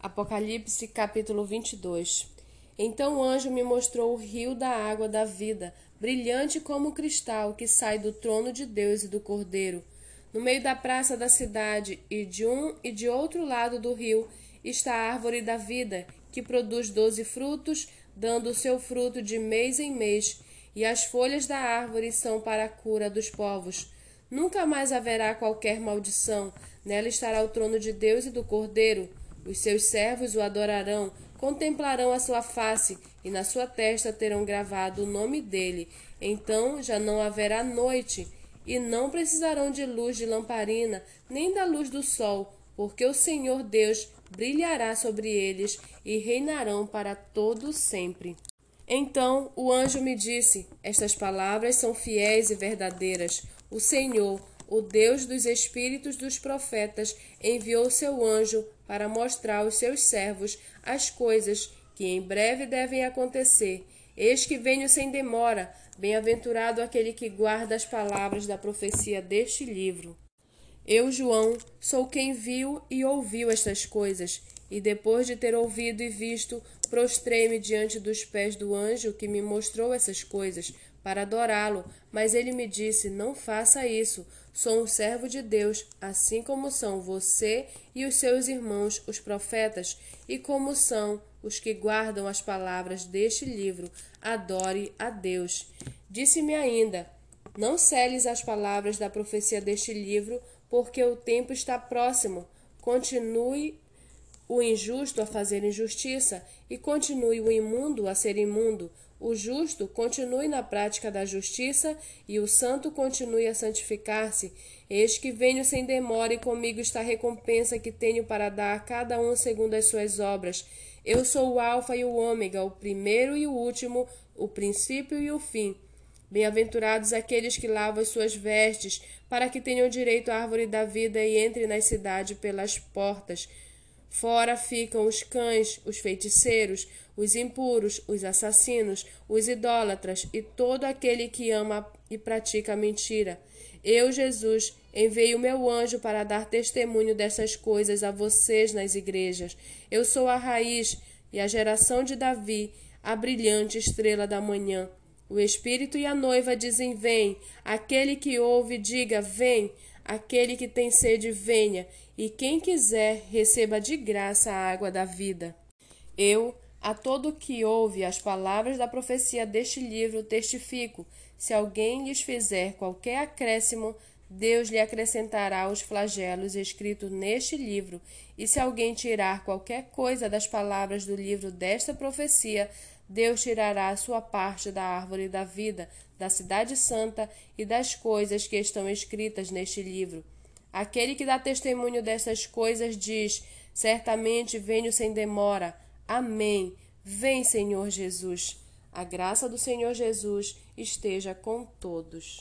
Apocalipse capítulo 22 Então o anjo me mostrou o rio da água da vida, brilhante como cristal, que sai do trono de Deus e do Cordeiro. No meio da praça da cidade, e de um e de outro lado do rio, está a árvore da vida, que produz doze frutos, dando o seu fruto de mês em mês, e as folhas da árvore são para a cura dos povos. Nunca mais haverá qualquer maldição, nela estará o trono de Deus e do Cordeiro os seus servos o adorarão, contemplarão a sua face, e na sua testa terão gravado o nome dele. Então já não haverá noite, e não precisarão de luz de lamparina, nem da luz do sol, porque o Senhor Deus brilhará sobre eles e reinarão para todo sempre. Então o anjo me disse: Estas palavras são fiéis e verdadeiras. O Senhor, o Deus dos espíritos dos profetas, enviou seu anjo para mostrar aos seus servos as coisas que em breve devem acontecer. Eis que venho sem demora. Bem-aventurado aquele que guarda as palavras da profecia deste livro. Eu, João, sou quem viu e ouviu estas coisas, e depois de ter ouvido e visto, prostrei-me diante dos pés do anjo que me mostrou essas coisas para adorá-lo, mas ele me disse: Não faça isso. Sou um servo de Deus, assim como são você e os seus irmãos, os profetas, e como são os que guardam as palavras deste livro. Adore a Deus. Disse-me ainda: Não celes as palavras da profecia deste livro, porque o tempo está próximo. Continue o injusto a fazer injustiça, e continue o imundo a ser imundo o justo continue na prática da justiça e o santo continue a santificar-se. Eis que venho sem demora e comigo está a recompensa que tenho para dar a cada um segundo as suas obras. Eu sou o Alfa e o Ômega, o primeiro e o último, o princípio e o fim. Bem-aventurados aqueles que lavam as suas vestes, para que tenham direito à árvore da vida e entrem na cidade pelas portas. Fora ficam os cães, os feiticeiros, os impuros, os assassinos, os idólatras e todo aquele que ama e pratica a mentira. Eu, Jesus, enviei o meu anjo para dar testemunho dessas coisas a vocês nas igrejas. Eu sou a raiz e a geração de Davi, a brilhante estrela da manhã. O Espírito e a noiva dizem: Vem. Aquele que ouve, diga: Vem. Aquele que tem sede, venha, e quem quiser, receba de graça a água da vida. Eu, a todo que ouve as palavras da profecia deste livro, testifico: se alguém lhes fizer qualquer acréscimo, Deus lhe acrescentará os flagelos escritos neste livro, e se alguém tirar qualquer coisa das palavras do livro desta profecia, Deus tirará a sua parte da árvore da vida, da cidade santa e das coisas que estão escritas neste livro. Aquele que dá testemunho dessas coisas diz: Certamente venho sem demora. Amém. Vem, Senhor Jesus. A graça do Senhor Jesus esteja com todos.